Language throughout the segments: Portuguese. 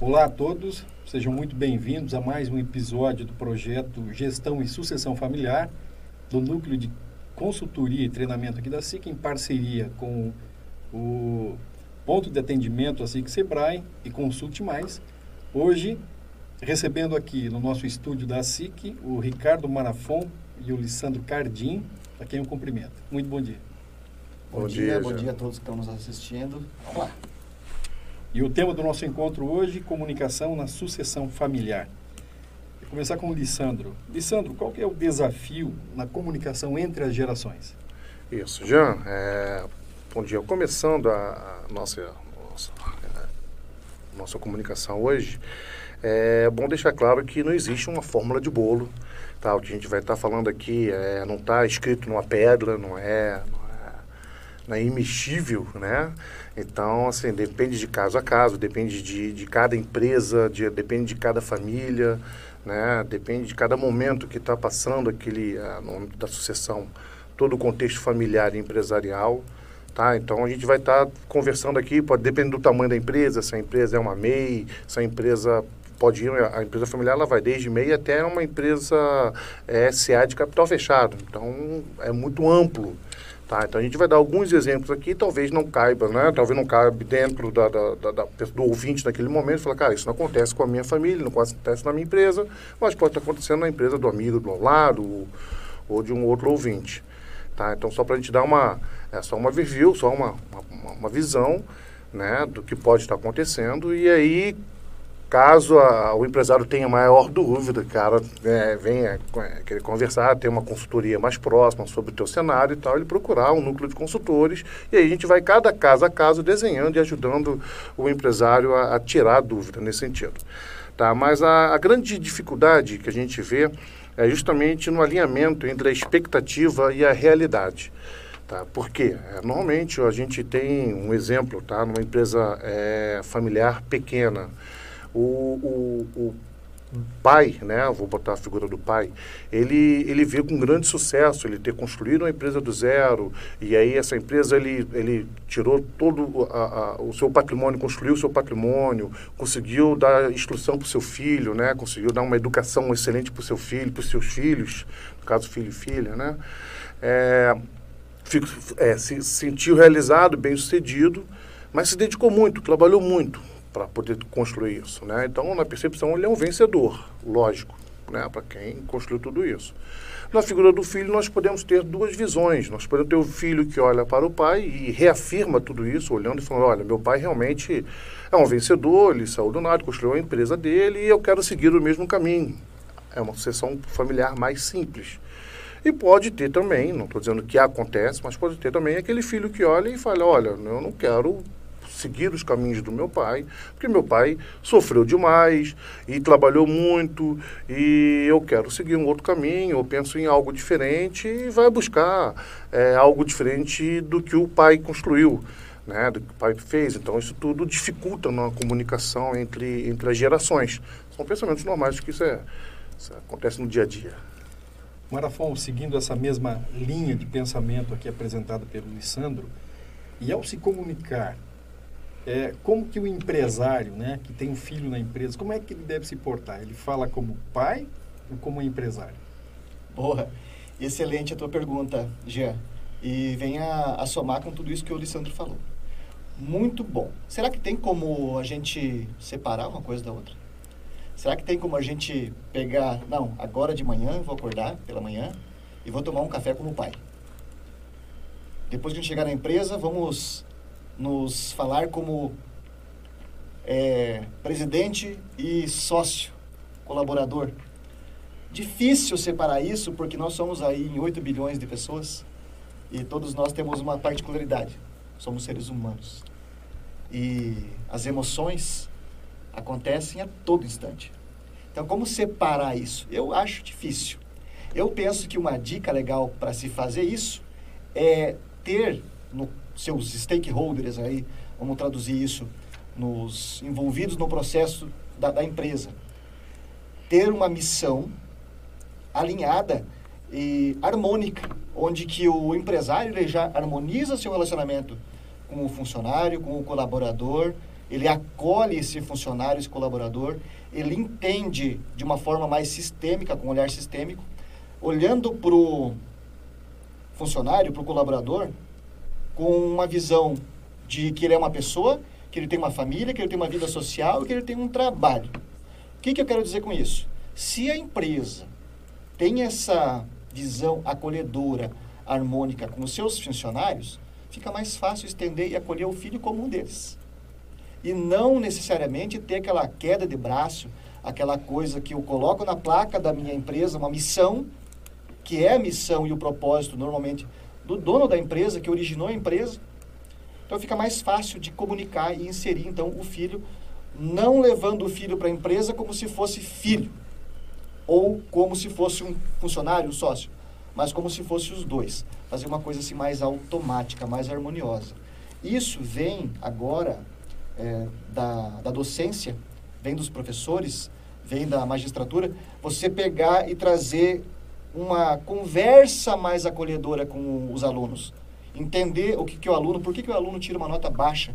Olá a todos, sejam muito bem-vindos a mais um episódio do projeto Gestão e Sucessão Familiar, do Núcleo de Consultoria e Treinamento aqui da SIC, em parceria com o Ponto de Atendimento, a SIC Sebrae e Consulte Mais. Hoje, recebendo aqui no nosso estúdio da SIC, o Ricardo Marafon e o Lissandro Cardim, a quem eu cumprimento. Muito bom dia. Bom, bom dia, dia bom dia a todos que estão nos assistindo. Vamos lá. E o tema do nosso encontro hoje, comunicação na sucessão familiar. Vou começar com o Lissandro. Lissandro, qual é o desafio na comunicação entre as gerações? Isso, Jean. É, bom dia. Começando a, a nossa, nossa, a nossa comunicação hoje, é bom deixar claro que não existe uma fórmula de bolo. Tá? O que a gente vai estar tá falando aqui é, não está escrito numa pedra, não é, não é, não é imexível, né? Então, assim, depende de caso a caso, depende de, de cada empresa, de, depende de cada família, né? Depende de cada momento que está passando aquele, ah, no âmbito da sucessão, todo o contexto familiar e empresarial, tá? Então, a gente vai estar tá conversando aqui, pode depender do tamanho da empresa, se a empresa é uma MEI, se a empresa pode ir, a empresa familiar ela vai desde MEI até uma empresa é, SA de capital fechado. Então, é muito amplo, Tá, então a gente vai dar alguns exemplos aqui, talvez não caiba, né? Talvez não caiba dentro da, da, da, da do ouvinte naquele momento, falar, cara, isso não acontece com a minha família, não acontece na minha empresa, mas pode estar acontecendo na empresa do amigo do lado ou, ou de um outro ouvinte. Tá? Então só para a gente dar uma, é só uma review, só uma, uma, uma visão né, do que pode estar acontecendo e aí Caso a, o empresário tenha maior dúvida, cara, é, venha querer conversar, ter uma consultoria mais próxima sobre o teu cenário e tal, ele procurar um núcleo de consultores e aí a gente vai cada caso a caso desenhando e ajudando o empresário a, a tirar a dúvida nesse sentido. Tá? Mas a, a grande dificuldade que a gente vê é justamente no alinhamento entre a expectativa e a realidade. Tá? Por quê? É, normalmente a gente tem um exemplo, tá? numa empresa é, familiar pequena, o, o, o pai, né, vou botar a figura do pai, ele, ele vê com grande sucesso ele ter construído uma empresa do zero e aí essa empresa ele, ele tirou todo a, a, o seu patrimônio, construiu o seu patrimônio, conseguiu dar instrução para o seu filho, né, conseguiu dar uma educação excelente para o seu filho, para os seus filhos, no caso filho e filha, né, é, fico, é, se sentiu realizado, bem sucedido, mas se dedicou muito, trabalhou muito, para poder construir isso. Né? Então, na percepção, ele é um vencedor, lógico, né? para quem construiu tudo isso. Na figura do filho, nós podemos ter duas visões. Nós podemos ter o filho que olha para o pai e reafirma tudo isso, olhando e falando: olha, meu pai realmente é um vencedor, ele saiu do nada, construiu a empresa dele e eu quero seguir o mesmo caminho. É uma sucessão familiar mais simples. E pode ter também, não estou dizendo que acontece, mas pode ter também aquele filho que olha e fala: olha, eu não quero seguir os caminhos do meu pai, porque meu pai sofreu demais e trabalhou muito e eu quero seguir um outro caminho, eu penso em algo diferente e vai buscar é, algo diferente do que o pai construiu. Né, do que o pai fez. Então, isso tudo dificulta na comunicação entre, entre as gerações. São pensamentos normais que isso, é, isso acontece no dia a dia. Marafon, seguindo essa mesma linha de pensamento aqui apresentada pelo Lissandro, e ao se comunicar é, como que o empresário, né, que tem um filho na empresa, como é que ele deve se portar? Ele fala como pai ou como empresário? Boa, excelente a tua pergunta, Jean. E vem a, a somar com tudo isso que o Alessandro falou. Muito bom. Será que tem como a gente separar uma coisa da outra? Será que tem como a gente pegar, não, agora de manhã eu vou acordar pela manhã e vou tomar um café com o pai. Depois que a gente chegar na empresa, vamos nos falar como é, presidente e sócio, colaborador. Difícil separar isso porque nós somos aí em 8 bilhões de pessoas e todos nós temos uma particularidade. Somos seres humanos. E as emoções acontecem a todo instante. Então, como separar isso? Eu acho difícil. Eu penso que uma dica legal para se fazer isso é ter no seus stakeholders aí, vamos traduzir isso, nos envolvidos no processo da, da empresa, ter uma missão alinhada e harmônica, onde que o empresário ele já harmoniza seu relacionamento com o funcionário, com o colaborador ele acolhe esse funcionário, esse colaborador, ele entende de uma forma mais sistêmica, com um olhar sistêmico, olhando para o funcionário, para o colaborador, com uma visão de que ele é uma pessoa, que ele tem uma família, que ele tem uma vida social que ele tem um trabalho. O que, que eu quero dizer com isso? Se a empresa tem essa visão acolhedora, harmônica com os seus funcionários, fica mais fácil estender e acolher o filho como um deles. E não necessariamente ter aquela queda de braço, aquela coisa que eu coloco na placa da minha empresa, uma missão, que é a missão e o propósito, normalmente, do dono da empresa, que originou a empresa. Então fica mais fácil de comunicar e inserir, então, o filho, não levando o filho para a empresa como se fosse filho ou como se fosse um funcionário, um sócio, mas como se fosse os dois. Fazer uma coisa assim mais automática, mais harmoniosa. Isso vem agora é, da, da docência, vem dos professores, vem da magistratura, você pegar e trazer uma conversa mais acolhedora com os alunos. Entender o que, que o aluno, por que, que o aluno tira uma nota baixa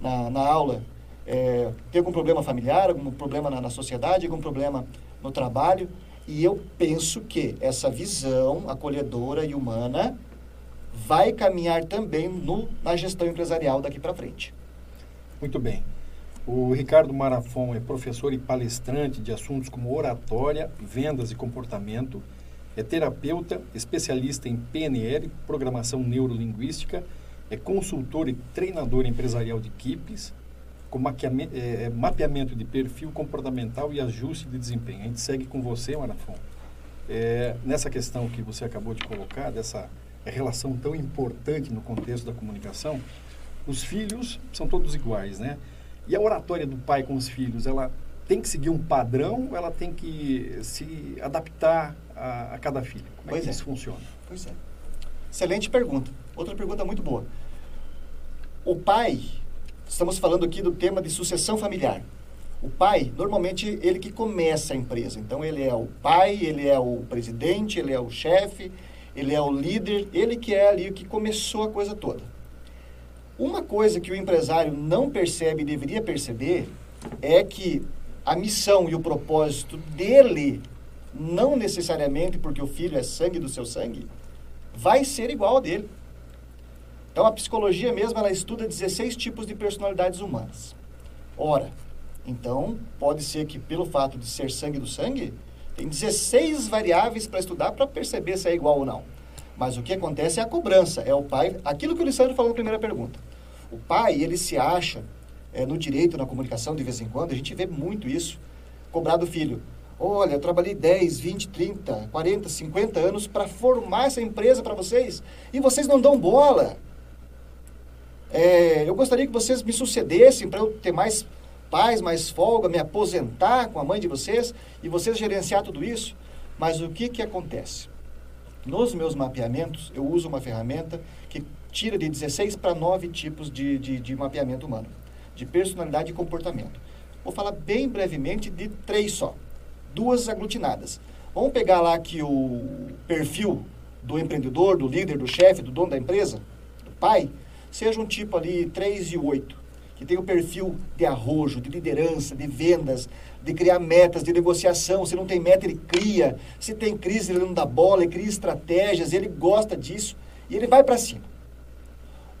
na, na aula. É, tem algum problema familiar, algum problema na, na sociedade, algum problema no trabalho. E eu penso que essa visão acolhedora e humana vai caminhar também no, na gestão empresarial daqui para frente. Muito bem. O Ricardo Marafon é professor e palestrante de assuntos como oratória, vendas e comportamento. É terapeuta, especialista em PNL, programação neurolinguística, é consultor e treinador empresarial de equipes, com mapeamento, é, é, mapeamento de perfil comportamental e ajuste de desempenho. A gente segue com você, Marafon, é, nessa questão que você acabou de colocar, dessa relação tão importante no contexto da comunicação. Os filhos são todos iguais, né? E a oratória do pai com os filhos, ela tem que seguir um padrão ela tem que se adaptar a, a cada filho? Como é pois que é. isso funciona? Pois é. Excelente pergunta. Outra pergunta muito boa. O pai Estamos falando aqui do tema de sucessão familiar. O pai, normalmente, ele que começa a empresa. Então, ele é o pai, ele é o presidente, ele é o chefe, ele é o líder, ele que é ali o que começou a coisa toda. Uma coisa que o empresário não percebe e deveria perceber é que a missão e o propósito dele, não necessariamente porque o filho é sangue do seu sangue, vai ser igual ao dele. Então, a psicologia mesmo, ela estuda 16 tipos de personalidades humanas. Ora, então, pode ser que pelo fato de ser sangue do sangue, tem 16 variáveis para estudar para perceber se é igual ou não. Mas o que acontece é a cobrança, é o pai, aquilo que o Lissandro falou na primeira pergunta. O pai, ele se acha, é, no direito, na comunicação, de vez em quando, a gente vê muito isso, cobrar do filho. Olha, eu trabalhei 10, 20, 30, 40, 50 anos para formar essa empresa para vocês e vocês não dão bola. É, eu gostaria que vocês me sucedessem para eu ter mais paz, mais folga, me aposentar com a mãe de vocês e vocês gerenciar tudo isso. Mas o que, que acontece? Nos meus mapeamentos, eu uso uma ferramenta que tira de 16 para 9 tipos de, de, de mapeamento humano, de personalidade e comportamento. Vou falar bem brevemente de três só, duas aglutinadas. Vamos pegar lá aqui o perfil do empreendedor, do líder, do chefe, do dono da empresa, do pai, seja um tipo ali 3 e 8, que tem o perfil de arrojo, de liderança, de vendas, de criar metas, de negociação. Se não tem meta, ele cria. Se tem crise, ele não dá bola, ele cria estratégias, ele gosta disso e ele vai para cima.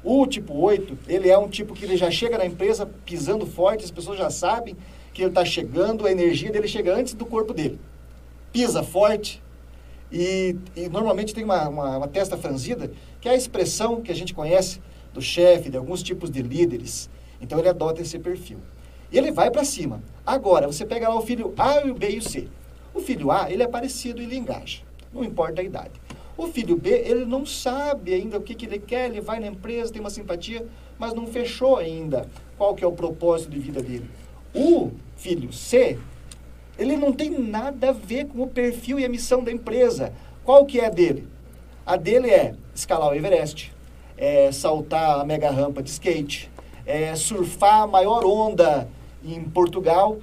O tipo 8, ele é um tipo que ele já chega na empresa pisando forte, as pessoas já sabem que ele está chegando, a energia dele chega antes do corpo dele. Pisa forte e, e normalmente tem uma, uma, uma testa franzida, que é a expressão que a gente conhece do chefe, de alguns tipos de líderes. Então ele adota esse perfil. E ele vai para cima. Agora, você pega lá o filho A, o B e o C. O filho A, ele é parecido ele engaja. Não importa a idade. O filho B, ele não sabe ainda o que, que ele quer, ele vai na empresa, tem uma simpatia, mas não fechou ainda qual que é o propósito de vida dele. O filho C, ele não tem nada a ver com o perfil e a missão da empresa. Qual que é a dele? A dele é escalar o Everest, é, saltar a mega rampa de skate, é, surfar a maior onda em Portugal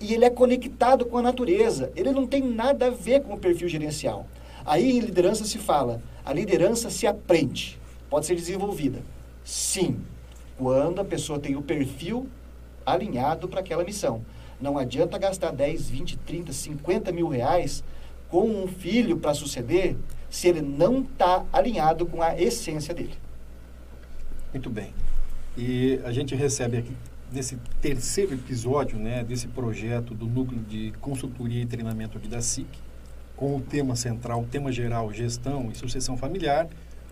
e ele é conectado com a natureza. Ele não tem nada a ver com o perfil gerencial. Aí em liderança se fala, a liderança se aprende, pode ser desenvolvida. Sim, quando a pessoa tem o perfil alinhado para aquela missão. Não adianta gastar 10, 20, 30, 50 mil reais com um filho para suceder se ele não está alinhado com a essência dele. Muito bem. E a gente recebe aqui, nesse terceiro episódio né, desse projeto do Núcleo de Consultoria e Treinamento aqui da SIC, com o tema central, o tema geral, gestão e sucessão familiar.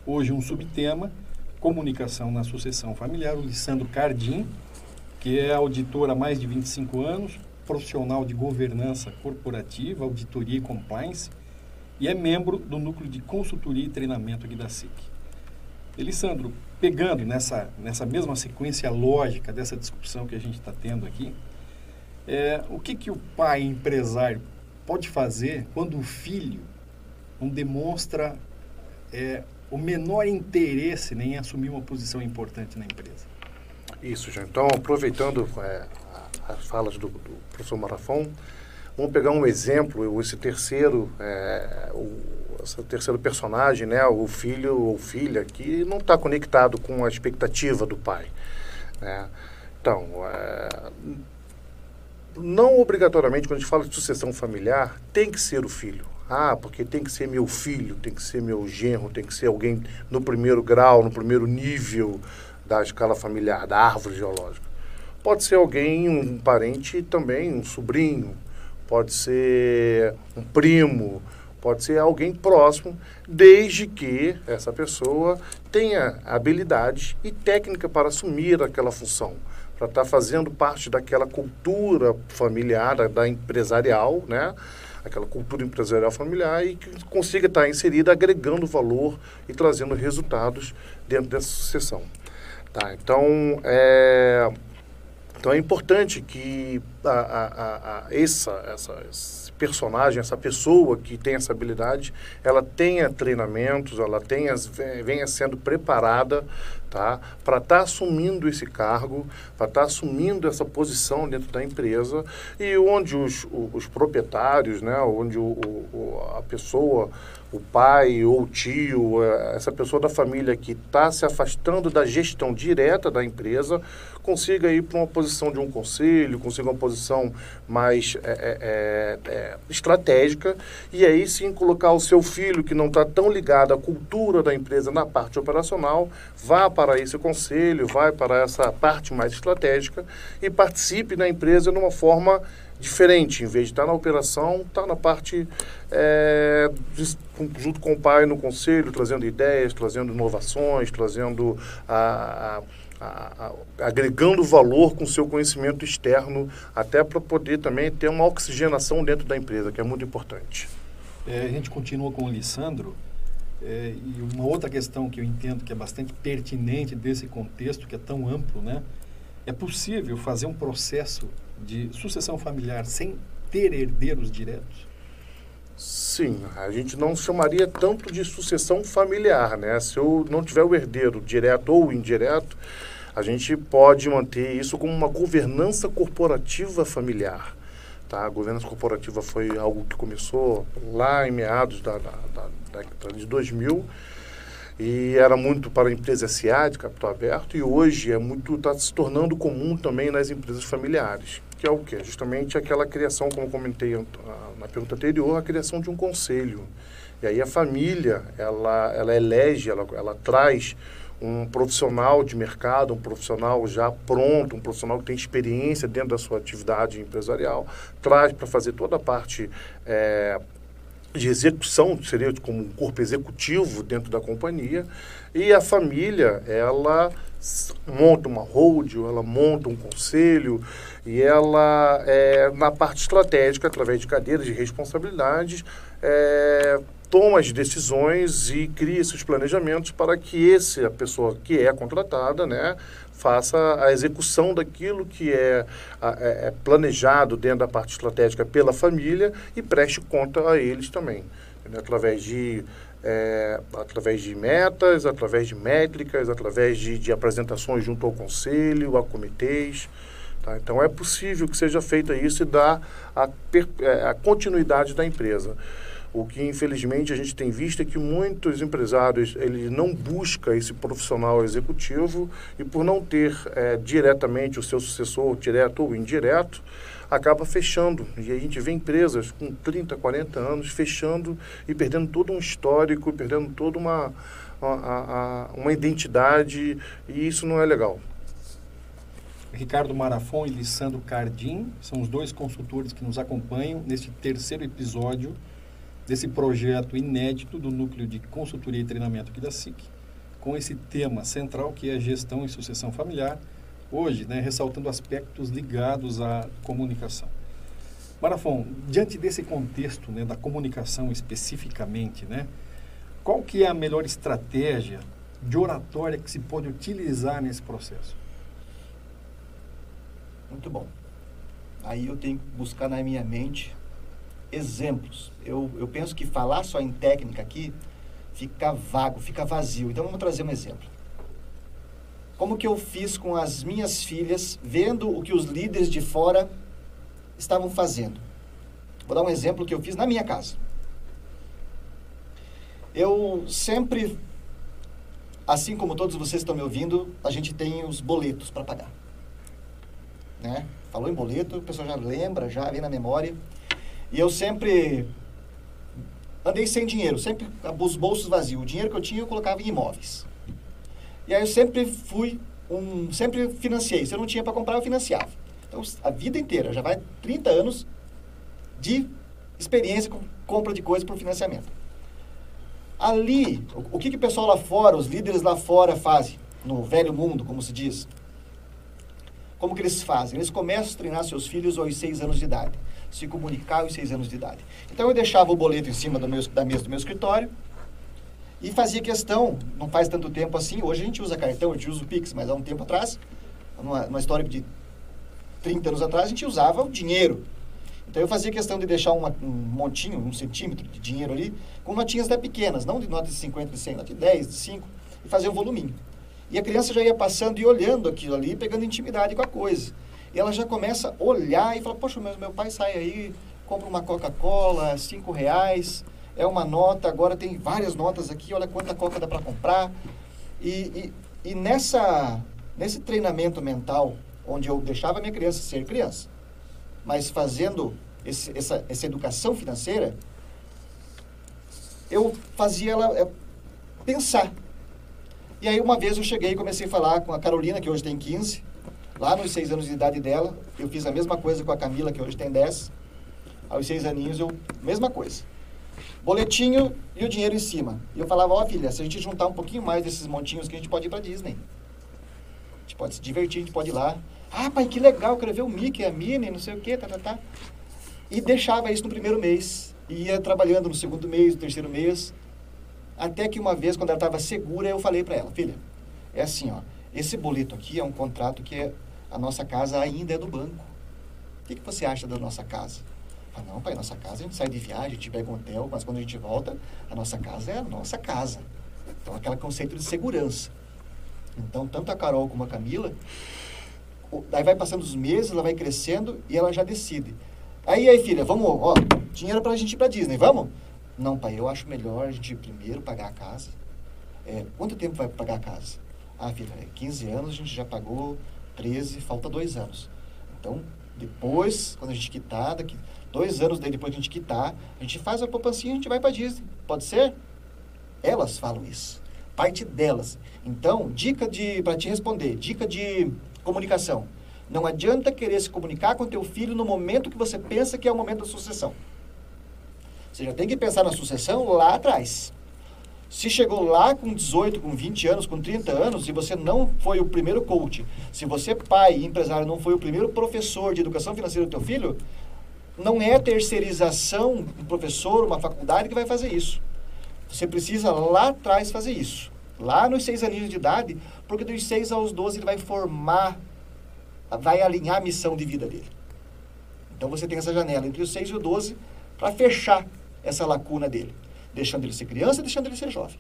Hoje um subtema, comunicação na sucessão familiar, o Lissandro Cardim, que é auditor há mais de 25 anos, profissional de governança corporativa, auditoria e compliance, e é membro do núcleo de consultoria e treinamento aqui da SIC. Elisandro, pegando nessa, nessa mesma sequência lógica dessa discussão que a gente está tendo aqui, é, o que, que o pai empresário pode fazer quando o filho não demonstra é, o menor interesse em assumir uma posição importante na empresa? Isso, já. Então, aproveitando é, as falas do, do, professor Marafon, vamos pegar um exemplo, esse terceiro, é, o, esse terceiro personagem, né, o filho ou filha, que não está conectado com a expectativa do pai. Né? Então, é, não obrigatoriamente, quando a gente fala de sucessão familiar, tem que ser o filho. Ah, porque tem que ser meu filho, tem que ser meu genro, tem que ser alguém no primeiro grau, no primeiro nível da escala familiar, da árvore geológica. Pode ser alguém, um parente também, um sobrinho, pode ser um primo, pode ser alguém próximo, desde que essa pessoa tenha habilidade e técnica para assumir aquela função para estar tá fazendo parte daquela cultura familiar, da, da, empresarial, né? Aquela cultura empresarial familiar e que consiga estar tá inserida agregando valor e trazendo resultados dentro dessa sucessão. Tá? Então, é, então é importante que a, a, a, essa, essa, esse personagem, essa pessoa que tem essa habilidade, ela tenha treinamentos, ela tenha, venha sendo preparada tá? para estar tá assumindo esse cargo, para estar tá assumindo essa posição dentro da empresa e onde os, os proprietários, né? onde o, o, a pessoa, o pai ou o tio, é, essa pessoa da família que está se afastando da gestão direta da empresa, consiga ir para uma posição de um conselho, consiga uma posição mais é, é, é, é estratégica e aí sim colocar o seu filho que não está tão ligado à cultura da empresa na parte operacional, vá para esse conselho, vai para essa parte mais estratégica e participe da empresa de uma forma diferente, em vez de estar na operação, estar na parte é, junto com o pai no conselho, trazendo ideias, trazendo inovações, trazendo a, a a, agregando valor com seu conhecimento externo, até para poder também ter uma oxigenação dentro da empresa, que é muito importante. É, a gente continua com o Lissandro, é, e uma outra questão que eu entendo que é bastante pertinente desse contexto, que é tão amplo, né? É possível fazer um processo de sucessão familiar sem ter herdeiros diretos? Sim, a gente não chamaria tanto de sucessão familiar, né? Se eu não tiver o herdeiro direto ou indireto, a gente pode manter isso como uma governança corporativa familiar. Tá? A governança corporativa foi algo que começou lá em meados da, da, da década de 2000 e era muito para a empresa SA de capital aberto e hoje é muito está se tornando comum também nas empresas familiares que é o que justamente aquela criação como comentei na pergunta anterior a criação de um conselho. E aí a família ela ela elege ela, ela traz um profissional de mercado, um profissional já pronto, um profissional que tem experiência dentro da sua atividade empresarial, traz para fazer toda a parte é, de execução, seria como um corpo executivo dentro da companhia, e a família, ela monta uma hold, ela monta um conselho, e ela, é, na parte estratégica, através de cadeiras de responsabilidades, é, toma as decisões e cria esses planejamentos para que esse, a pessoa que é contratada, né, faça a execução daquilo que é, é, é planejado dentro da parte estratégica pela família e preste conta a eles também, né, através de é, através de metas, através de métricas, através de, de apresentações junto ao conselho, a comitês. Tá? Então é possível que seja feita isso e dar a, é, a continuidade da empresa. O que infelizmente a gente tem visto é que muitos empresários ele não busca esse profissional executivo e por não ter é, diretamente o seu sucessor, direto ou indireto, acaba fechando. E a gente vê empresas com 30, 40 anos fechando e perdendo todo um histórico, perdendo toda uma, uma, uma identidade, e isso não é legal. Ricardo Marafon e Lissandro Cardim são os dois consultores que nos acompanham neste terceiro episódio desse projeto inédito do Núcleo de Consultoria e Treinamento aqui da SIC, com esse tema central que é gestão e sucessão familiar, hoje né, ressaltando aspectos ligados à comunicação. Marafon, diante desse contexto né, da comunicação especificamente, né, qual que é a melhor estratégia de oratória que se pode utilizar nesse processo? Muito bom. Aí eu tenho que buscar na minha mente exemplos. Eu, eu penso que falar só em técnica aqui fica vago, fica vazio. Então vamos trazer um exemplo. Como que eu fiz com as minhas filhas, vendo o que os líderes de fora estavam fazendo? Vou dar um exemplo que eu fiz na minha casa. Eu sempre, assim como todos vocês estão me ouvindo, a gente tem os boletos para pagar né? Falou em boleto, o pessoal já lembra, já vem na memória. E eu sempre andei sem dinheiro, sempre os bolsos vazios. O dinheiro que eu tinha eu colocava em imóveis. E aí eu sempre fui um, sempre financiei. Se eu não tinha para comprar, eu financiava. Então a vida inteira, já vai 30 anos de experiência com compra de coisas por financiamento. Ali, o, o que, que o pessoal lá fora, os líderes lá fora fazem, no velho mundo, como se diz? Como que eles fazem? Eles começam a treinar seus filhos aos seis anos de idade, se comunicar aos seis anos de idade. Então eu deixava o boleto em cima meu, da mesa do meu escritório e fazia questão, não faz tanto tempo assim, hoje a gente usa cartão, a gente usa o Pix, mas há um tempo atrás, numa, numa história de 30 anos atrás, a gente usava o dinheiro. Então eu fazia questão de deixar uma, um montinho, um centímetro de dinheiro ali, com notinhas até pequenas, não de notas de 50, de 100, notas de 10, de 5, e fazer um voluminho. E a criança já ia passando e olhando aquilo ali, pegando intimidade com a coisa. E ela já começa a olhar e fala, poxa, meu, meu pai sai aí, compra uma Coca-Cola, cinco reais, é uma nota, agora tem várias notas aqui, olha quanta Coca dá para comprar. E, e, e, nessa, nesse treinamento mental, onde eu deixava minha criança ser criança, mas fazendo esse, essa, essa educação financeira, eu fazia ela é, pensar e aí uma vez eu cheguei e comecei a falar com a Carolina, que hoje tem 15, lá nos 6 anos de idade dela. Eu fiz a mesma coisa com a Camila, que hoje tem 10. Aos 6 aninhos eu, mesma coisa. Boletinho e o dinheiro em cima. E eu falava, ó oh, filha, se a gente juntar um pouquinho mais desses montinhos que a gente pode ir pra Disney. A gente pode se divertir, a gente pode ir lá. Ah, pai, que legal, quero ver o Mickey, a Minnie, não sei o que, tá, tá, tá. E deixava isso no primeiro mês. E ia trabalhando no segundo mês, no terceiro mês. Até que uma vez, quando ela estava segura, eu falei para ela, filha, é assim, ó, esse boleto aqui é um contrato que é, a nossa casa ainda é do banco. O que, que você acha da nossa casa? Ah, não, pai, nossa casa a gente sai de viagem, a gente pega um hotel, mas quando a gente volta, a nossa casa é a nossa casa. Então, aquele conceito de segurança. Então, tanto a Carol como a Camila, daí vai passando os meses, ela vai crescendo e ela já decide. Aí, aí, filha, vamos, ó, dinheiro pra gente ir pra Disney, vamos? Não, pai, eu acho melhor a gente primeiro pagar a casa. É, quanto tempo vai pagar a casa? Ah, filha, 15 anos a gente já pagou 13, falta dois anos. Então, depois, quando a gente quitar, daqui dois anos daí depois que a gente quitar, a gente faz a poupancinha e a gente vai para Disney. Pode ser? Elas falam isso. Parte delas. Então, dica de para te responder, dica de comunicação. Não adianta querer se comunicar com teu filho no momento que você pensa que é o momento da sucessão. Você já tem que pensar na sucessão lá atrás. Se chegou lá com 18, com 20 anos, com 30 anos, e você não foi o primeiro coach, se você, pai empresário, não foi o primeiro professor de educação financeira do teu filho, não é terceirização do professor, uma faculdade que vai fazer isso. Você precisa lá atrás fazer isso. Lá nos seis aninhos de idade, porque dos seis aos 12 ele vai formar, vai alinhar a missão de vida dele. Então você tem essa janela entre os seis e os 12 para fechar essa lacuna dele, deixando ele ser criança, deixando ele ser jovem.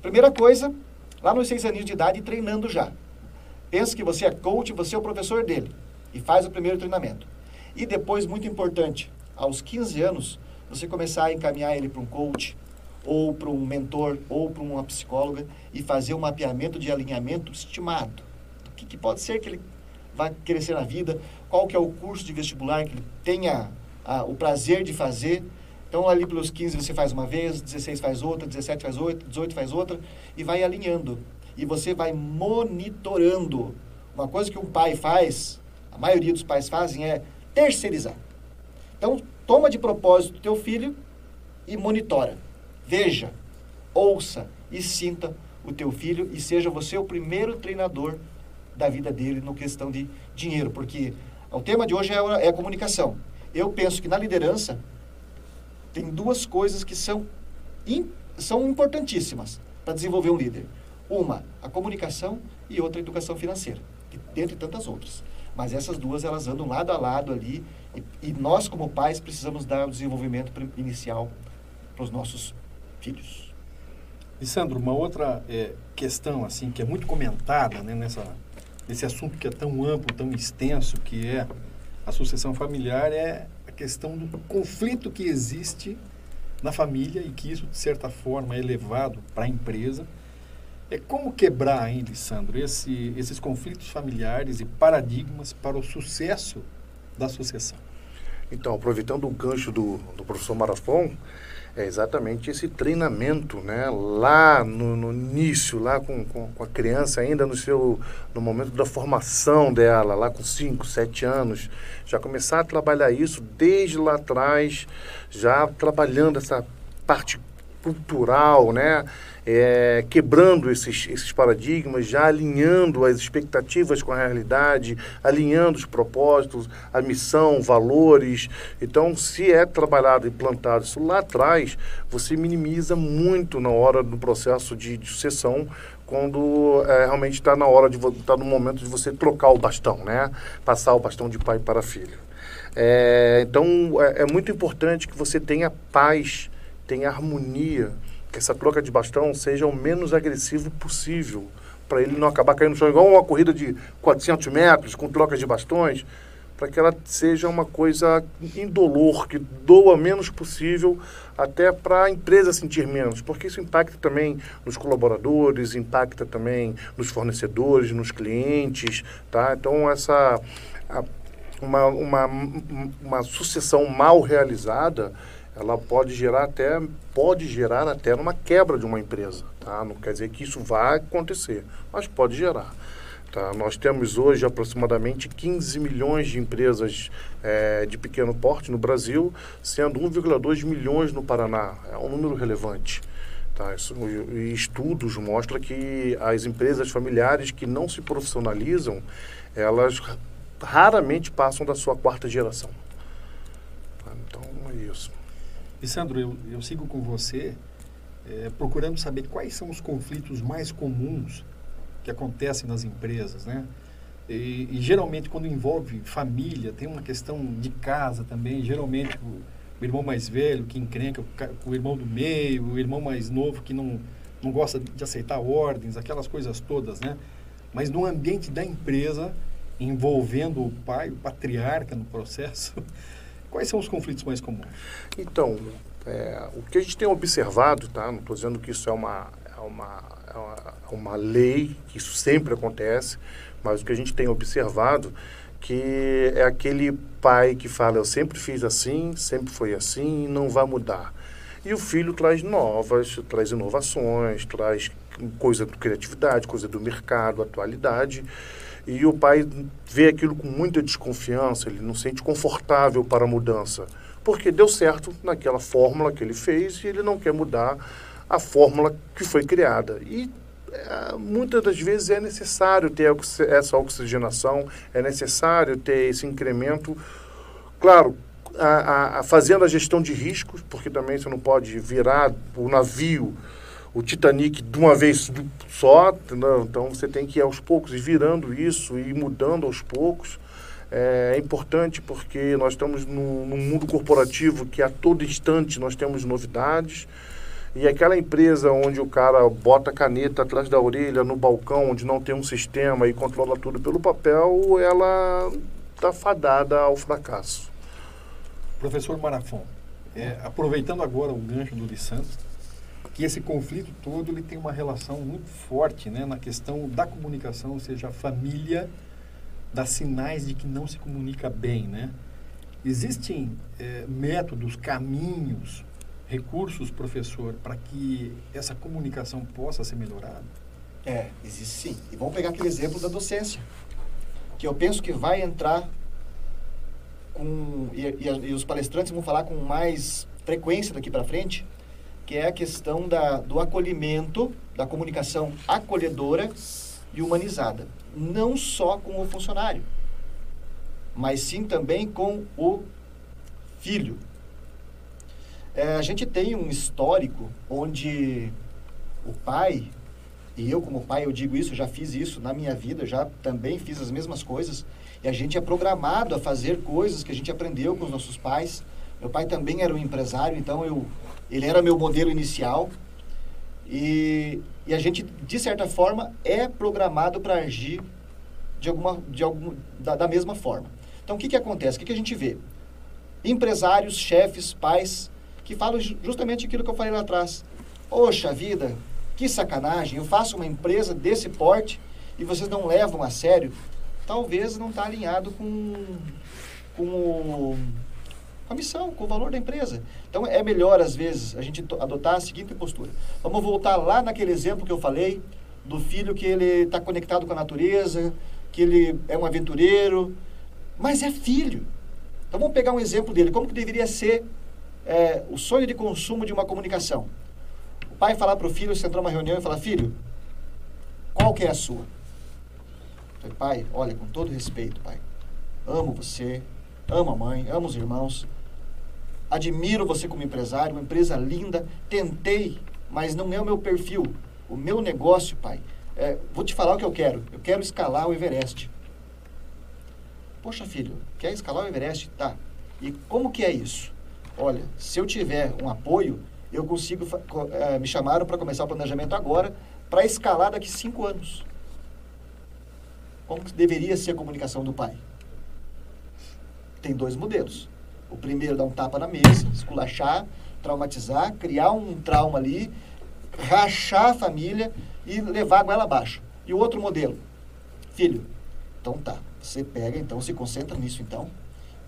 Primeira coisa, lá nos seis aninhos de idade, treinando já. Pensa que você é coach, você é o professor dele e faz o primeiro treinamento. E depois, muito importante, aos 15 anos, você começar a encaminhar ele para um coach, ou para um mentor, ou para uma psicóloga, e fazer um mapeamento de alinhamento estimado. O que, que pode ser que ele vai crescer na vida, qual que é o curso de vestibular que ele tenha a, o prazer de fazer. Então, ali pelos 15 você faz uma vez, 16 faz outra, 17 faz outra, 18 faz outra, e vai alinhando. E você vai monitorando. Uma coisa que um pai faz, a maioria dos pais fazem, é terceirizar. Então, toma de propósito teu filho e monitora. Veja, ouça e sinta o teu filho e seja você o primeiro treinador da vida dele no questão de dinheiro, porque o tema de hoje é, é a comunicação. Eu penso que na liderança tem duas coisas que são, in, são importantíssimas para desenvolver um líder. Uma, a comunicação e outra, a educação financeira, dentre tantas outras. Mas essas duas, elas andam lado a lado ali e, e nós, como pais, precisamos dar o desenvolvimento inicial para os nossos filhos. Sandro, uma outra é, questão assim que é muito comentada né, nessa, nesse assunto que é tão amplo, tão extenso, que é a sucessão familiar, é a questão do conflito que existe na família e que isso, de certa forma, é levado para a empresa. É como quebrar, hein, Sandro, esse, esses conflitos familiares e paradigmas para o sucesso da sucessão? Então, aproveitando o gancho do, do professor Marafon, é exatamente esse treinamento, né? Lá no, no início, lá com, com, com, a criança ainda no seu no momento da formação dela, lá com 5, 7 anos, já começar a trabalhar isso desde lá atrás, já trabalhando essa parte cultural, né? é, quebrando esses, esses paradigmas, já alinhando as expectativas com a realidade, alinhando os propósitos, a missão, valores. Então, se é trabalhado e plantado isso lá atrás, você minimiza muito na hora do processo de, de sucessão, quando é, realmente está na hora de está no momento de você trocar o bastão, né? Passar o bastão de pai para filho. É, então é, é muito importante que você tenha paz, tenha harmonia que essa troca de bastão seja o menos agressivo possível, para ele não acabar caindo no chão, igual uma corrida de 400 metros com trocas de bastões, para que ela seja uma coisa indolor, que doa menos possível, até para a empresa sentir menos, porque isso impacta também nos colaboradores, impacta também nos fornecedores, nos clientes, tá? Então, essa... A, uma, uma, uma sucessão mal realizada, ela pode gerar até pode gerar até uma quebra de uma empresa, tá? Não quer dizer que isso vai acontecer, mas pode gerar. Tá? Nós temos hoje aproximadamente 15 milhões de empresas é, de pequeno porte no Brasil, sendo 1,2 milhões no Paraná. É um número relevante. Tá? Isso, e estudos mostram que as empresas familiares que não se profissionalizam, elas raramente passam da sua quarta geração. Então, é isso. E Sandro, eu, eu sigo com você é, procurando saber quais são os conflitos mais comuns que acontecem nas empresas, né? E, e, geralmente quando envolve família, tem uma questão de casa também, geralmente o, o irmão mais velho que encrenca o, o, irmão do meio, o irmão mais novo que não, não gosta de aceitar ordens, aquelas coisas todas, né? Mas no ambiente da empresa, envolvendo o pai, o patriarca no processo, Quais são os conflitos mais comuns? Então, é, o que a gente tem observado, tá? não estou dizendo que isso é uma, é, uma, é uma, é uma lei, que isso sempre acontece, mas o que a gente tem observado que é aquele pai que fala, eu sempre fiz assim, sempre foi assim, não vai mudar. E o filho traz novas, traz inovações, traz coisa de criatividade, coisa do mercado, atualidade. E o pai vê aquilo com muita desconfiança, ele não sente confortável para a mudança, porque deu certo naquela fórmula que ele fez e ele não quer mudar a fórmula que foi criada. E é, muitas das vezes é necessário ter essa oxigenação, é necessário ter esse incremento. Claro, a, a, fazendo a gestão de riscos, porque também você não pode virar o navio o Titanic de uma vez só, entendeu? então você tem que ir aos poucos e virando isso e mudando aos poucos. É, importante porque nós estamos no mundo corporativo que a todo instante nós temos novidades. E aquela empresa onde o cara bota a caneta atrás da orelha no balcão, onde não tem um sistema e controla tudo pelo papel, ela está fadada ao fracasso. Professor Marafon, é, aproveitando agora o gancho do Lissandro, que esse conflito todo ele tem uma relação muito forte né, na questão da comunicação, ou seja, a família dá sinais de que não se comunica bem, né? Existem é, métodos, caminhos, recursos, professor, para que essa comunicação possa ser melhorada? É, existe sim. E vamos pegar aquele exemplo da docência, que eu penso que vai entrar com e, e, e os palestrantes vão falar com mais frequência daqui para frente, que é a questão da, do acolhimento, da comunicação acolhedora e humanizada, não só com o funcionário, mas sim também com o filho. É, a gente tem um histórico onde o pai, e eu como pai eu digo isso, já fiz isso na minha vida, já também fiz as mesmas coisas, e a gente é programado a fazer coisas que a gente aprendeu com os nossos pais. Meu pai também era um empresário, então eu, ele era meu modelo inicial. E, e a gente, de certa forma, é programado para agir de alguma, de algum, da, da mesma forma. Então, o que, que acontece? O que, que a gente vê? Empresários, chefes, pais, que falam justamente aquilo que eu falei lá atrás. Poxa vida, que sacanagem, eu faço uma empresa desse porte e vocês não levam a sério talvez não está alinhado com, com, o, com a missão, com o valor da empresa. Então, é melhor, às vezes, a gente adotar a seguinte postura. Vamos voltar lá naquele exemplo que eu falei, do filho que ele está conectado com a natureza, que ele é um aventureiro, mas é filho. Então, vamos pegar um exemplo dele. Como que deveria ser é, o sonho de consumo de uma comunicação? O pai falar para o filho, você entrar numa reunião e falar, filho, qual que é a sua? Pai, olha, com todo respeito, pai, amo você, amo a mãe, amo os irmãos, admiro você como empresário, uma empresa linda, tentei, mas não é o meu perfil. O meu negócio, pai, é, vou te falar o que eu quero. Eu quero escalar o Everest. Poxa, filho, quer escalar o Everest? Tá. E como que é isso? Olha, se eu tiver um apoio, eu consigo. É, me chamaram para começar o planejamento agora, para escalar daqui cinco anos como deveria ser a comunicação do pai. Tem dois modelos. O primeiro dá um tapa na mesa, esculachar, traumatizar, criar um trauma ali, rachar a família e levar a goela abaixo. E o outro modelo, filho, então tá, você pega, então se concentra nisso então,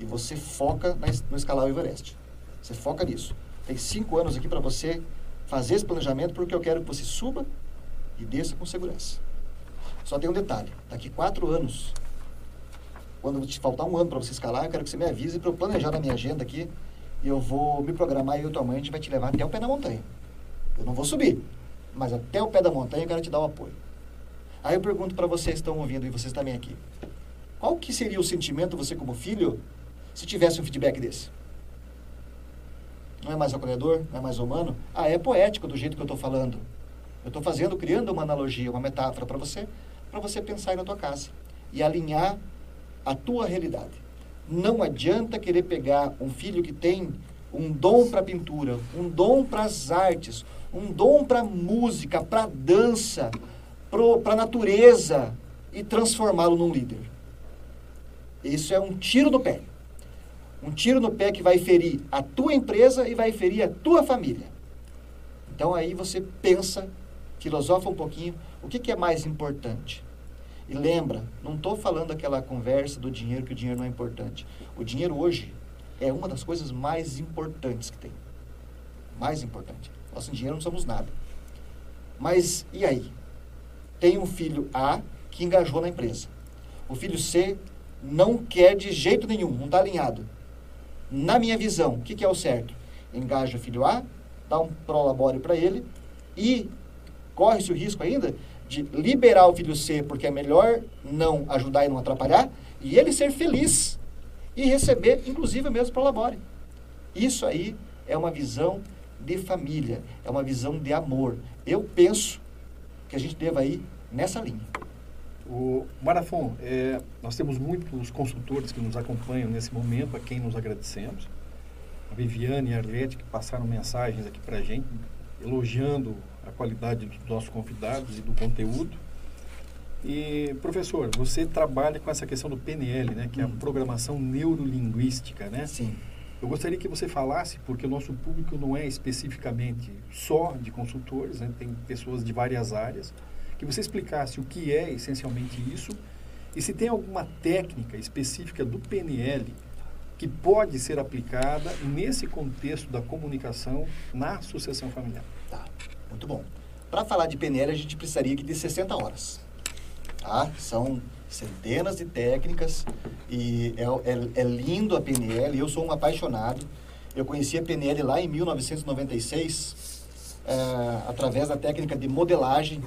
e você foca no escalar o Everest. Você foca nisso. Tem cinco anos aqui para você fazer esse planejamento, porque eu quero que você suba e desça com segurança. Só tem um detalhe: daqui quatro anos, quando te faltar um ano para você escalar, eu quero que você me avise para eu planejar na minha agenda aqui e eu vou me programar e eu e tua mãe a gente vai te levar até o pé da montanha. Eu não vou subir, mas até o pé da montanha eu quero te dar o apoio. Aí eu pergunto para vocês que estão ouvindo e vocês também aqui: qual que seria o sentimento você como filho se tivesse um feedback desse? Não é mais acolhedor? Não é mais humano? Ah, é poético do jeito que eu estou falando. Eu estou fazendo, criando uma analogia, uma metáfora para você, para você pensar aí na tua casa e alinhar a tua realidade. Não adianta querer pegar um filho que tem um dom para pintura, um dom para as artes, um dom para música, para dança, para a natureza e transformá-lo num líder. Isso é um tiro no pé. Um tiro no pé que vai ferir a tua empresa e vai ferir a tua família. Então aí você pensa, filosofa um pouquinho, o que, que é mais importante? E lembra, não estou falando aquela conversa do dinheiro, que o dinheiro não é importante. O dinheiro hoje é uma das coisas mais importantes que tem. Mais importante. Nós sem dinheiro não somos nada. Mas e aí? Tem um filho A que engajou na empresa. O filho C não quer de jeito nenhum, não está alinhado. Na minha visão, o que, que é o certo? Engaja o filho A, dá um prolabore para ele e corre-se o risco ainda de liberar o filho C, porque é melhor não ajudar e não atrapalhar, e ele ser feliz e receber, inclusive, mesmo para labore. Isso aí é uma visão de família, é uma visão de amor. Eu penso que a gente deva ir nessa linha. O Marafon, é, nós temos muitos consultores que nos acompanham nesse momento, a quem nos agradecemos. A Viviane e a Arlete que passaram mensagens aqui para a gente, elogiando a qualidade dos nossos convidados e do conteúdo. E, professor, você trabalha com essa questão do PNL, né, que é a uhum. programação neurolinguística, né? Sim. Eu gostaria que você falasse, porque o nosso público não é especificamente só de consultores, né? tem pessoas de várias áreas, que você explicasse o que é essencialmente isso e se tem alguma técnica específica do PNL que pode ser aplicada nesse contexto da comunicação na sucessão familiar. Tá, muito bom. Para falar de PNL, a gente precisaria de 60 horas. Tá? São centenas de técnicas e é, é, é lindo a PNL. Eu sou um apaixonado. Eu conheci a PNL lá em 1996 é, através da técnica de modelagem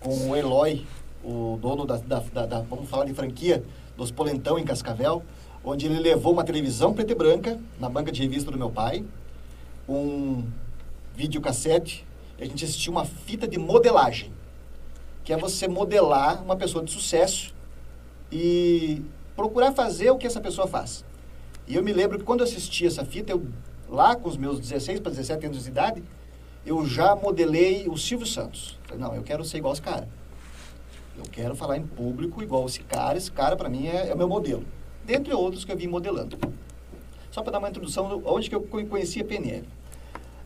com o Eloy, o dono da, da, da, da, vamos falar de franquia, dos Polentão em Cascavel, onde ele levou uma televisão preta e branca na banca de revista do meu pai, um videocassete, a gente assistiu uma fita de modelagem, que é você modelar uma pessoa de sucesso e procurar fazer o que essa pessoa faz. E eu me lembro que quando eu assisti essa fita, eu, lá com os meus 16 para 17 anos de idade, eu já modelei o Silvio Santos. Falei, não, eu quero ser igual esse cara. Eu quero falar em público igual esse cara. Esse cara, para mim, é, é, o meu modelo. Dentre outros que eu vim modelando. Só para dar uma introdução, onde que eu conheci a PNL.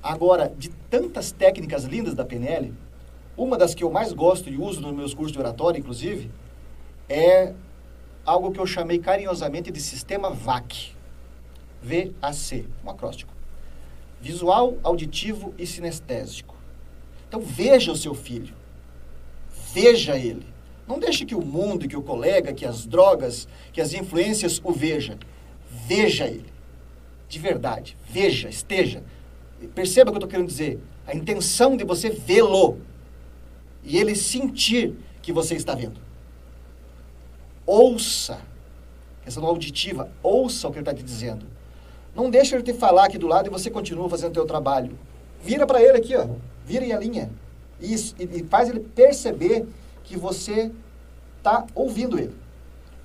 Agora, de tantas técnicas lindas da PNL, uma das que eu mais gosto e uso nos meus cursos de oratória, inclusive, é algo que eu chamei carinhosamente de sistema VAC. VAC, um acróstico. Visual, auditivo e sinestésico. Então veja o seu filho. Veja ele. Não deixe que o mundo, que o colega, que as drogas, que as influências o veja. Veja ele. De verdade. Veja, esteja. Perceba o que eu estou querendo dizer. A intenção de você vê-lo. E ele sentir que você está vendo. Ouça. Questão auditiva. Ouça o que ele está te dizendo. Não deixe ele te falar aqui do lado e você continua fazendo o teu trabalho. Vira para ele aqui, ó. Vira a linha. E, e faz ele perceber que você está ouvindo ele.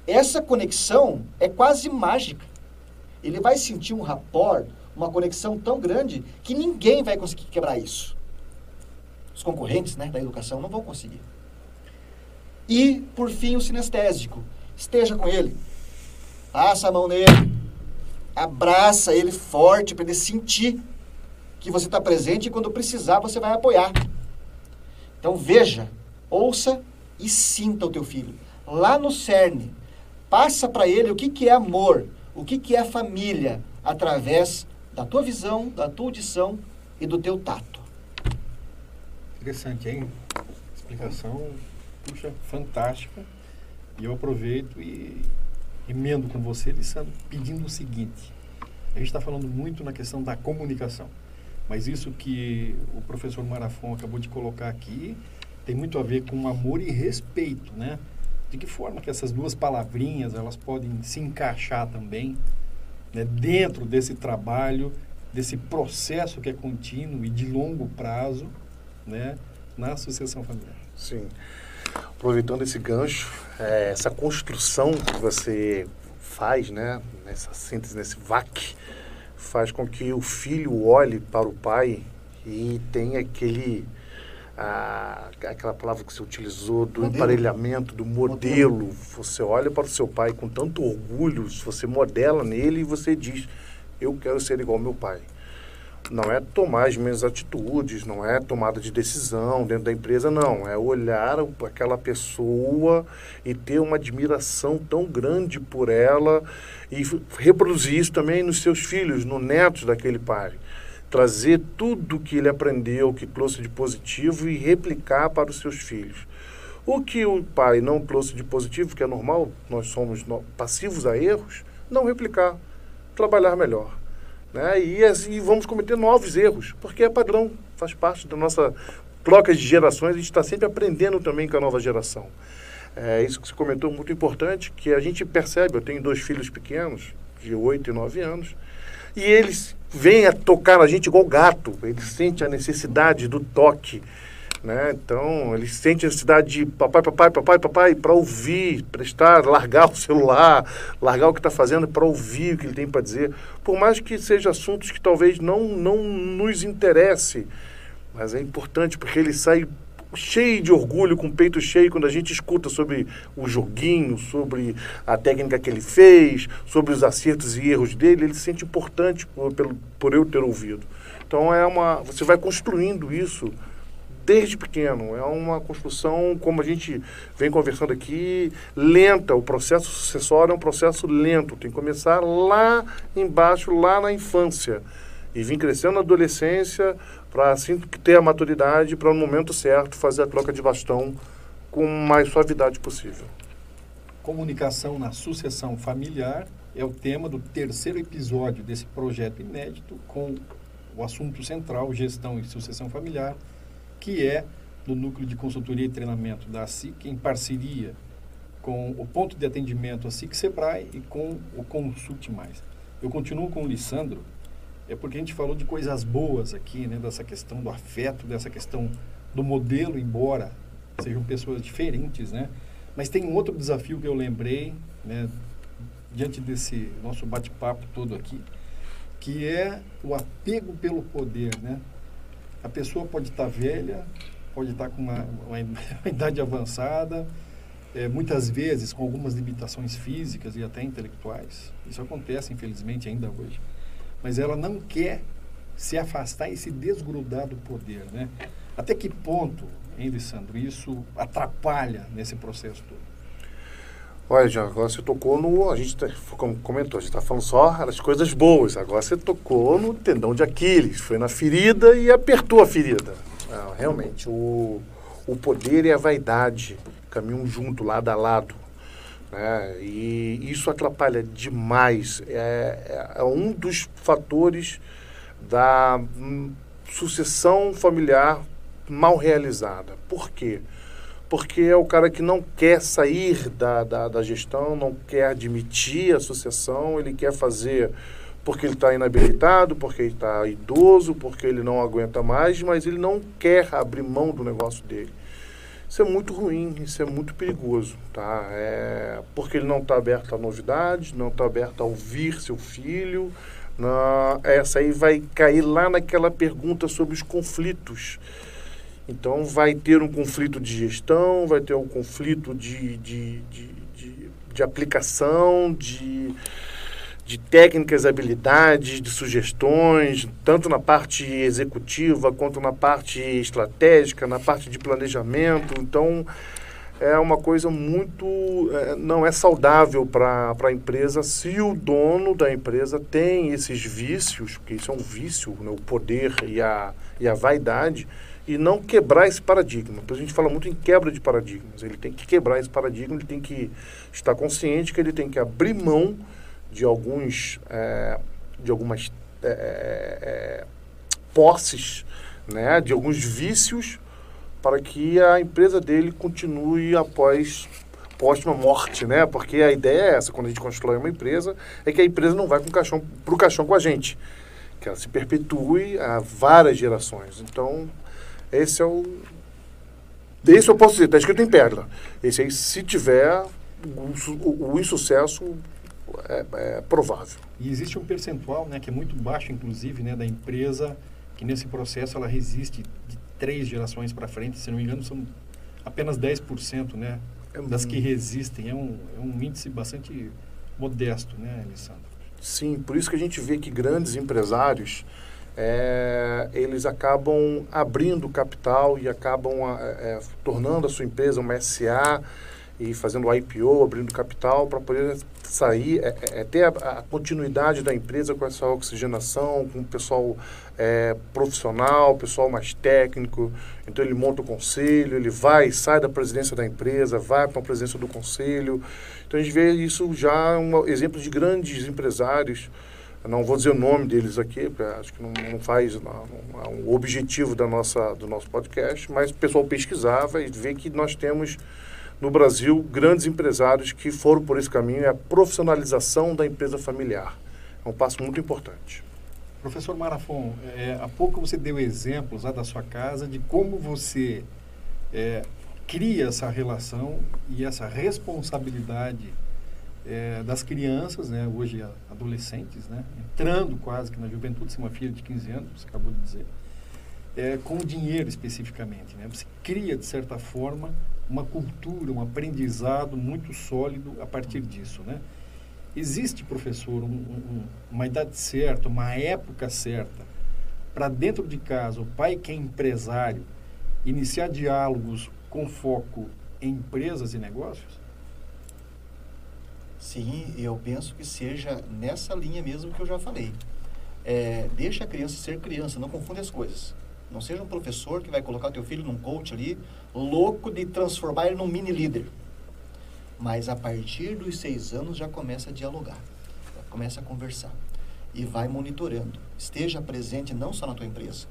Essa conexão é quase mágica. Ele vai sentir um rapport, uma conexão tão grande que ninguém vai conseguir quebrar isso. Os concorrentes né, da educação não vão conseguir. E, por fim, o sinestésico. Esteja com ele. Passa a mão nele. Abraça ele forte para ele sentir que você está presente e quando precisar você vai apoiar. Então veja, ouça e sinta o teu filho. Lá no cerne, passa para ele o que, que é amor, o que, que é família, através da tua visão, da tua audição e do teu tato. Interessante, hein? Explicação, puxa, fantástica. E eu aproveito e emendo com você, Lissandro, pedindo o seguinte. A gente está falando muito na questão da comunicação. Mas isso que o professor Marafon acabou de colocar aqui tem muito a ver com amor e respeito, né? De que forma que essas duas palavrinhas elas podem se encaixar também né, dentro desse trabalho, desse processo que é contínuo e de longo prazo, né, na sucessão familiar. Sim. Aproveitando esse gancho, é, essa construção que você faz, né, nessa síntese, nesse VAC, faz com que o filho olhe para o pai e tenha aquele a, aquela palavra que você utilizou do modelo. emparelhamento, do modelo. modelo. Você olha para o seu pai com tanto orgulho, você modela nele e você diz: Eu quero ser igual ao meu pai. Não é tomar as mesmas atitudes, não é tomada de decisão dentro da empresa, não. É olhar aquela pessoa e ter uma admiração tão grande por ela e reproduzir isso também nos seus filhos, no netos daquele pai. Trazer tudo que ele aprendeu, que trouxe de positivo e replicar para os seus filhos. O que o pai não trouxe de positivo, que é normal, nós somos passivos a erros, não replicar, trabalhar melhor. Né? E, e vamos cometer novos erros, porque é padrão, faz parte da nossa troca de gerações, a gente está sempre aprendendo também com a nova geração. É isso que você comentou, muito importante, que a gente percebe, eu tenho dois filhos pequenos, de 8 e 9 anos, e eles vêm a tocar na gente igual gato, eles sentem a necessidade do toque, né? Então, eles sentem a necessidade de papai, papai, papai, papai, para ouvir, prestar, largar o celular, largar o que está fazendo para ouvir o que ele tem para dizer, por mais que sejam assuntos que talvez não, não nos interesse, mas é importante porque ele sai cheio de orgulho, com o peito cheio, quando a gente escuta sobre o joguinho, sobre a técnica que ele fez, sobre os acertos e erros dele, ele se sente importante por, por, eu ter ouvido. Então é uma, você vai construindo isso desde pequeno. É uma construção, como a gente vem conversando aqui, lenta. O processo sucessório é um processo lento. Tem que começar lá embaixo, lá na infância. E vir crescendo na adolescência para assim ter a maturidade para no momento certo fazer a troca de bastão com mais suavidade possível. Comunicação na sucessão familiar é o tema do terceiro episódio desse projeto inédito com o assunto central gestão e sucessão familiar que é do Núcleo de Consultoria e Treinamento da SIC, em parceria com o ponto de atendimento a SIC Sebrae e com o Consulte Mais. Eu continuo com o Lissandro, é porque a gente falou de coisas boas aqui, né, dessa questão do afeto, dessa questão do modelo, embora sejam pessoas diferentes, né? Mas tem um outro desafio que eu lembrei, né, diante desse nosso bate-papo todo aqui, que é o apego pelo poder, né? A pessoa pode estar velha, pode estar com uma, uma, uma idade avançada, é, muitas vezes com algumas limitações físicas e até intelectuais. Isso acontece, infelizmente, ainda hoje. Mas ela não quer se afastar e se desgrudar do poder, né? Até que ponto, hein, Lissandro, isso atrapalha nesse processo todo? Olha, Jean, agora você tocou no. A gente tá, como comentou, a gente está falando só das coisas boas. Agora você tocou no tendão de Aquiles, foi na ferida e apertou a ferida. Não, realmente, o, o poder e a vaidade caminham junto, lado a lado. Né? E isso atrapalha demais. É, é um dos fatores da hum, sucessão familiar mal realizada. Por quê? porque é o cara que não quer sair da, da, da gestão, não quer admitir a associação, ele quer fazer porque ele está inabilitado, porque ele está idoso, porque ele não aguenta mais, mas ele não quer abrir mão do negócio dele. Isso é muito ruim, isso é muito perigoso, tá? É porque ele não está aberto a novidades, não está aberto a ouvir seu filho. Na, essa aí vai cair lá naquela pergunta sobre os conflitos então, vai ter um conflito de gestão, vai ter um conflito de, de, de, de, de aplicação, de, de técnicas, habilidades, de sugestões, tanto na parte executiva quanto na parte estratégica, na parte de planejamento. Então, é uma coisa muito. É, não é saudável para a empresa se o dono da empresa tem esses vícios, porque isso é um vício, né, o poder e a, e a vaidade e não quebrar esse paradigma. Porque a gente fala muito em quebra de paradigmas. Ele tem que quebrar esse paradigma, ele tem que estar consciente que ele tem que abrir mão de alguns é, de algumas é, é, é posses, né, de alguns vícios para que a empresa dele continue após póstuma morte, né? Porque a ideia é essa, quando a gente constrói uma empresa, é que a empresa não vai com o caixão para caixão com a gente, que ela se perpetue a várias gerações. Então, esse é o. Esse eu posso dizer, está escrito em pedra. Esse aí, se tiver, o, o, o insucesso é, é, provável. E existe um percentual, né, que é muito baixo, inclusive, né, da empresa que nesse processo ela resiste de três gerações para frente. Se não me engano, são apenas 10% né, é das que resistem. É um, é um índice bastante modesto, né, Alessandro? Sim, por isso que a gente vê que grandes empresários é, eles acabam abrindo capital e acabam é, tornando a sua empresa uma SA e fazendo IPO, abrindo capital para poder sair, é, é, é, ter a, a, continuidade da empresa com essa oxigenação, com o pessoal é, profissional, pessoal mais técnico. Então ele monta o conselho, ele vai, sai da presidência da empresa, vai para a presidência do conselho. Então a gente vê isso já um exemplo de grandes empresários eu não vou dizer o nome deles aqui, porque acho que não, não faz não, não é um objetivo da nossa, do nosso podcast, mas o pessoal pesquisava e vê que nós temos no Brasil grandes empresários que foram por esse caminho, é a profissionalização da empresa familiar. É um passo muito importante. Professor Marafon, é, há pouco você deu exemplos lá da sua casa de como você é, cria essa relação e essa responsabilidade é, das crianças, né, hoje adolescentes, né, entrando quase que na juventude, se uma filha de 15 anos, você acabou de dizer. é, com dinheiro especificamente. Né? Você cria, de certa forma, uma cultura, um aprendizado muito sólido a partir disso. Né? Existe, professor, um, um, uma idade certa, uma época certa, para dentro de casa, o pai que é empresário, iniciar diálogos com foco em empresas e negócios? Sim, eu penso que seja nessa linha mesmo que eu já falei. É, deixa a criança ser criança, não confunde as coisas. Não seja um professor que vai colocar teu filho num coach ali, louco de transformar ele num mini líder. Mas a partir dos seis anos já começa a dialogar, começa a conversar e vai monitorando. Esteja presente não só na tua empresa,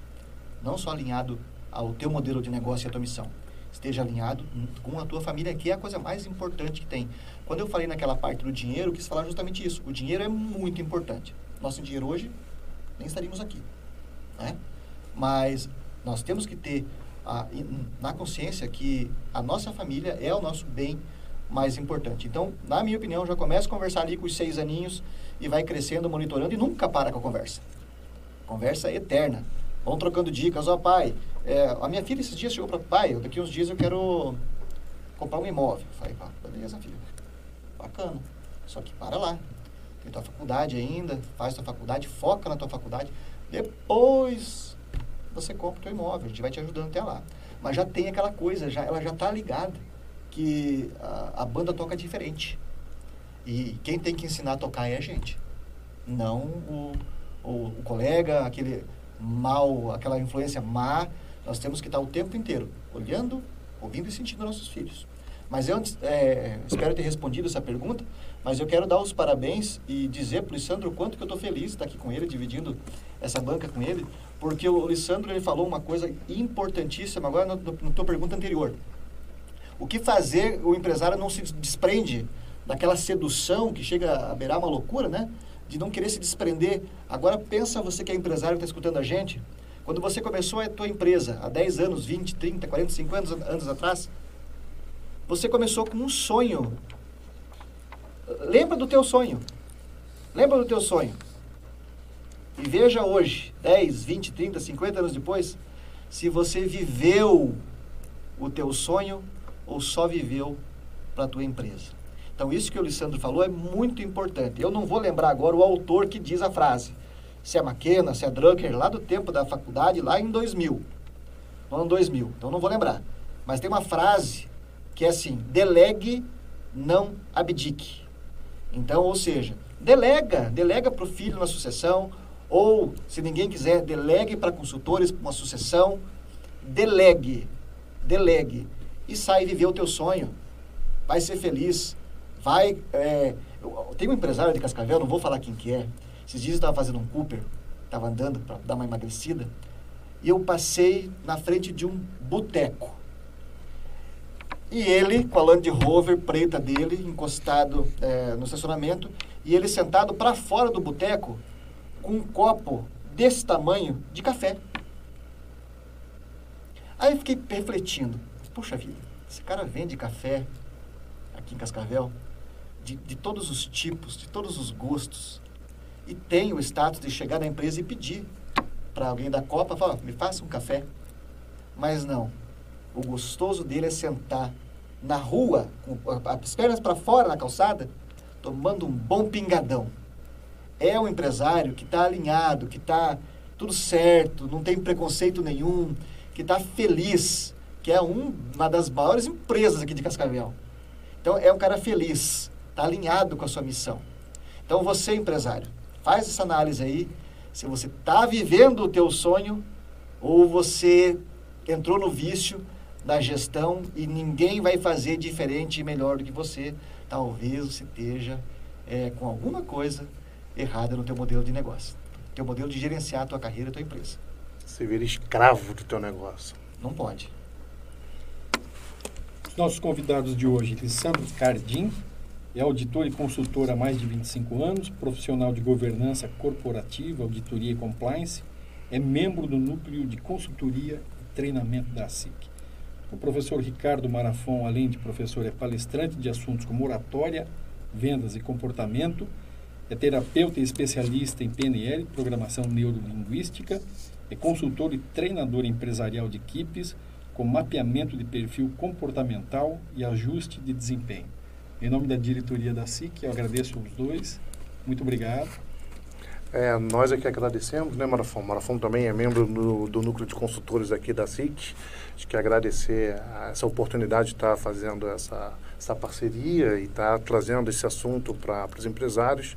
não só alinhado ao teu modelo de negócio e à tua missão. Esteja alinhado com a tua família, que é a coisa mais importante que tem. Quando eu falei naquela parte do dinheiro, eu quis falar justamente isso. O dinheiro é muito importante. Nosso dinheiro hoje, nem estaríamos aqui. Né? Mas nós temos que ter a, na consciência que a nossa família é o nosso bem mais importante. Então, na minha opinião, já começa a conversar ali com os seis aninhos e vai crescendo, monitorando e nunca para com a conversa. Conversa eterna. Vão trocando dicas. Ó, oh, pai, é, a minha filha esses dias chegou para pai, daqui uns dias eu quero comprar um imóvel. Falei, pá, beleza, filha. Bacana. Só que para lá. Tem tua faculdade ainda, faz tua faculdade, foca na tua faculdade. Depois você compra o teu imóvel, a gente vai te ajudando até lá. Mas já tem aquela coisa, já, ela já está ligada que a, a, banda toca diferente. E quem tem que ensinar a tocar é a gente. Não o, o, o colega, aquele mal, aquela influência má. Nós temos que estar o tempo inteiro olhando, ouvindo e sentindo nossos filhos. Mas eu é, espero ter respondido essa pergunta, mas eu quero dar os parabéns e dizer para o Lissandro o quanto que eu estou feliz de estar aqui com ele, dividindo essa banca com ele, porque o Lissandro ele falou uma coisa importantíssima agora na, na tua pergunta anterior. O que fazer o empresário não se desprende daquela sedução que chega a beirar uma loucura, né? De não querer se desprender. Agora pensa você que é empresário que está escutando a gente. Quando você começou a tua empresa, há 10 anos, 20, 30, 40, 50 anos atrás, você começou com um sonho. Lembra do teu sonho. Lembra do teu sonho. E veja hoje, 10, 20, 30, 50 anos depois, se você viveu o teu sonho ou só viveu para a tua empresa. Então, isso que o Lissandro falou é muito importante. Eu não vou lembrar agora o autor que diz a frase. Se é McKenna, se é Drucker, lá do tempo da faculdade, lá em 2000. No ano 2000. Então, não vou lembrar. Mas tem uma frase que é assim: delegue, não abdique. Então, ou seja, delega, delega para o filho na sucessão, ou, se ninguém quiser, delegue para consultores uma sucessão, delegue, delegue e sai viver o teu sonho. Vai ser feliz. Vai. É, tem um empresário de Cascavel, não vou falar quem que é. Esses dias eu estava fazendo um Cooper, estava andando para dar uma emagrecida, e eu passei na frente de um boteco. E ele, com a Land Rover preta dele, encostado é, no estacionamento, e ele sentado para fora do boteco, com um copo desse tamanho de café. Aí eu fiquei refletindo, puxa vida, esse cara vende café aqui em Cascavel, de, de todos os tipos, de todos os gostos, e tem o status de chegar na empresa e pedir para alguém da Copa, falar, me faça um café. Mas não, o gostoso dele é sentar na rua, com as pernas para fora na calçada, tomando um bom pingadão. É um empresário que está alinhado, que está tudo certo, não tem preconceito nenhum, que está feliz que é um, uma das maiores empresas aqui de Cascavel. Então, é um cara feliz, está alinhado com a sua missão. Então, você, empresário, faz essa análise aí, se você está vivendo o teu sonho ou você entrou no vício da gestão e ninguém vai fazer diferente e melhor do que você, talvez você esteja é, com alguma coisa errada no teu modelo de negócio, teu modelo de gerenciar a tua carreira, a tua empresa. Você vira escravo do teu negócio. Não pode. Nossos convidados de hoje, Lissandro Cardim, é auditor e consultor há mais de 25 anos, profissional de governança corporativa, auditoria e compliance, é membro do núcleo de consultoria e treinamento da SIC. O professor Ricardo Marafon, além de professor, é palestrante de assuntos como oratória, vendas e comportamento, é terapeuta e especialista em PNL, programação neurolinguística, É consultor e treinador empresarial de equipes com mapeamento de perfil comportamental e ajuste de desempenho. Em nome da diretoria da SIC, eu agradeço os dois. Muito obrigado. É, nós aqui agradecemos, né, Marafon? Marafon também é membro do, do núcleo de consultores aqui da SIC. Acho que agradecer essa oportunidade de estar fazendo essa, essa parceria e estar trazendo esse assunto para os empresários.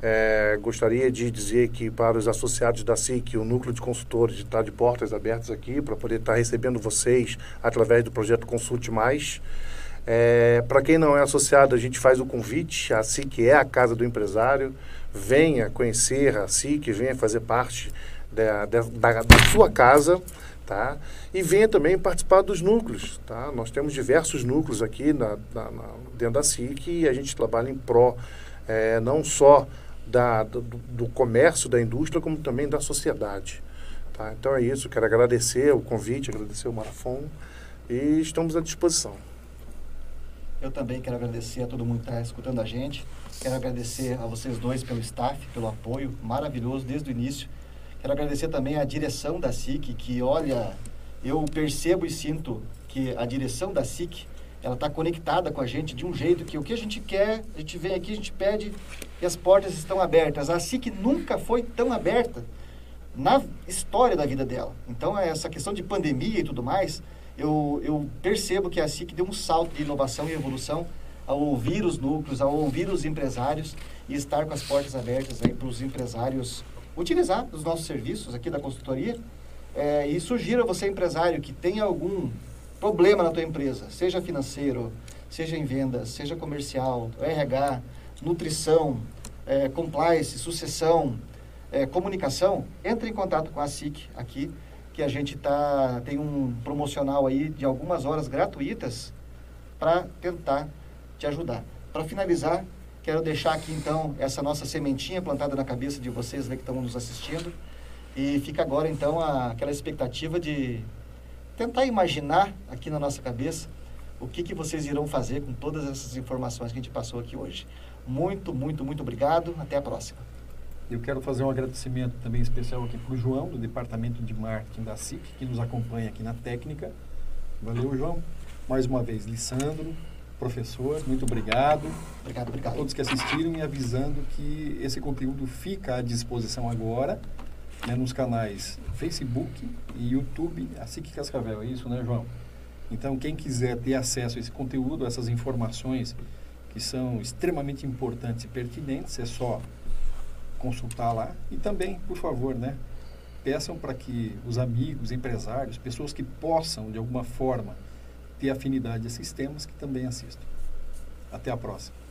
É, gostaria de dizer que para os associados da SIC, o núcleo de consultores está de portas abertas aqui para poder estar recebendo vocês através do projeto Consulte Mais. É, para quem não é associado, a gente faz o convite. A SIC é a casa do empresário. Venha conhecer a SIC, venha fazer parte da, da, da sua casa. Tá? E venha também participar dos núcleos. Tá? Nós temos diversos núcleos aqui na, na, na, dentro da SIC e a gente trabalha em pró é, não só da, do, do, comércio, da indústria, como também da sociedade. Tá? Então é isso, quero agradecer o convite, agradecer o Marafon e estamos à disposição. Eu também quero agradecer a todo mundo que está escutando a gente. Quero agradecer a vocês dois pelo staff, pelo apoio maravilhoso desde o início. Quero agradecer também a direção da SIC, que olha, eu percebo e sinto que a direção da SIC ela está conectada com a gente de um jeito que o que a gente quer, a gente vem aqui, a gente pede e as portas estão abertas. A SIC nunca foi tão aberta na história da vida dela. Então, essa questão de pandemia e tudo mais, eu, eu percebo que a SIC deu um salto de inovação e evolução ao ouvir os núcleos, ao ouvir os empresários e estar com as portas abertas aí para os empresários utilizar os nossos serviços aqui da consultoria. É, e sugiro a você, empresário, que tem algum problema na tua empresa, seja financeiro, seja em vendas, seja comercial, RH, nutrição, é, compliance, sucessão, é, comunicação, entre em contato com a SIC aqui, que a gente tá, tem um promocional aí de algumas horas gratuitas para tentar te ajudar. Para finalizar, quero deixar aqui então essa nossa sementinha plantada na cabeça de vocês né, que estão nos assistindo. E fica agora então a, aquela expectativa de tentar imaginar aqui na nossa cabeça o que, que vocês irão fazer com todas essas informações que a gente passou aqui hoje. Muito, muito, muito obrigado. Até a próxima. Eu quero fazer um agradecimento também especial aqui para o João, do Departamento de Marketing da SIC, que nos acompanha aqui na técnica. Valeu, João. Mais uma vez, Lissandro, professor, muito obrigado. Obrigado, obrigado. A todos que assistiram e avisando que esse conteúdo fica à disposição agora né, nos canais Facebook e YouTube, a SIC Cascavel, é isso, né, João? Então, quem quiser ter acesso a esse conteúdo, a essas informações que são extremamente importantes e pertinentes, é só consultar lá. E também, por favor, né, peçam para que os amigos, empresários, pessoas que possam, de alguma forma, ter afinidade a esses temas, que também assistam. Até a próxima.